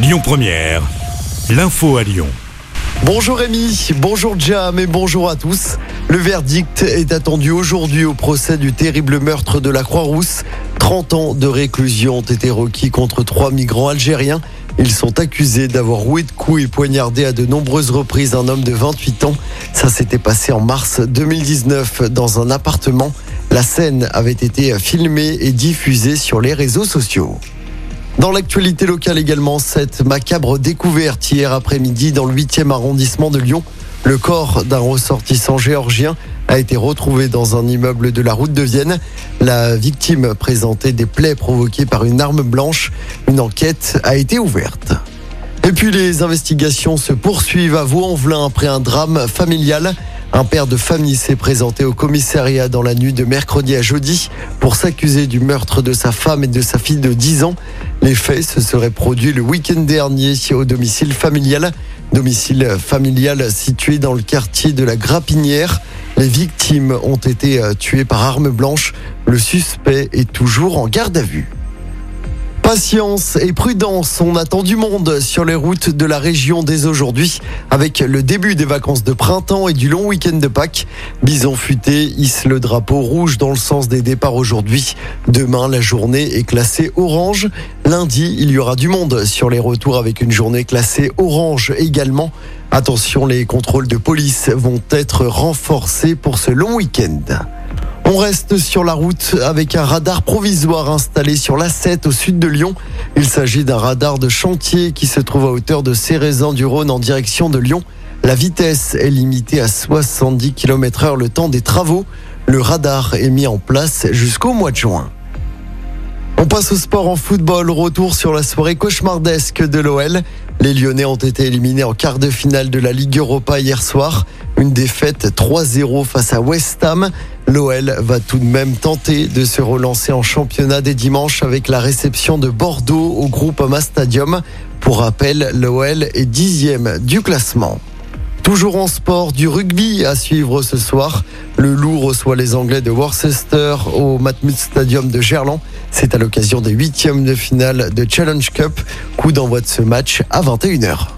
Lyon Première, l'info à Lyon. Bonjour Rémi, bonjour Jam et bonjour à tous. Le verdict est attendu aujourd'hui au procès du terrible meurtre de la Croix-Rousse. 30 ans de réclusion ont été requis contre trois migrants algériens. Ils sont accusés d'avoir roué de coups et poignardé à de nombreuses reprises un homme de 28 ans. Ça s'était passé en mars 2019 dans un appartement. La scène avait été filmée et diffusée sur les réseaux sociaux. Dans l'actualité locale également, cette macabre découverte hier après-midi dans le 8e arrondissement de Lyon. Le corps d'un ressortissant géorgien a été retrouvé dans un immeuble de la route de Vienne. La victime présentait des plaies provoquées par une arme blanche. Une enquête a été ouverte. Et puis les investigations se poursuivent à Vaux-en-Velin après un drame familial. Un père de famille s'est présenté au commissariat dans la nuit de mercredi à jeudi pour s'accuser du meurtre de sa femme et de sa fille de 10 ans. Les faits se seraient produits le week-end dernier au domicile familial. Domicile familial situé dans le quartier de la Grapinière. Les victimes ont été euh, tuées par arme blanche. Le suspect est toujours en garde à vue. Patience et prudence, on attend du monde sur les routes de la région dès aujourd'hui avec le début des vacances de printemps et du long week-end de Pâques. Bison futé hisse le drapeau rouge dans le sens des départs aujourd'hui. Demain, la journée est classée orange. Lundi, il y aura du monde sur les retours avec une journée classée orange également. Attention, les contrôles de police vont être renforcés pour ce long week-end. On reste sur la route avec un radar provisoire installé sur l'A7 au sud de Lyon. Il s'agit d'un radar de chantier qui se trouve à hauteur de Cérézan du Rhône en direction de Lyon. La vitesse est limitée à 70 km heure le temps des travaux. Le radar est mis en place jusqu'au mois de juin. On passe au sport en football. Retour sur la soirée cauchemardesque de l'OL. Les Lyonnais ont été éliminés en quart de finale de la Ligue Europa hier soir. Une défaite 3-0 face à West Ham. L'OL va tout de même tenter de se relancer en championnat dès dimanche avec la réception de Bordeaux au groupe Ama Stadium. Pour rappel, l'OL est dixième du classement. Toujours en sport, du rugby à suivre ce soir. Le Loup reçoit les Anglais de Worcester au Matmut Stadium de Gerland. C'est à l'occasion des huitièmes de finale de Challenge Cup. Coup d'envoi de ce match à 21h.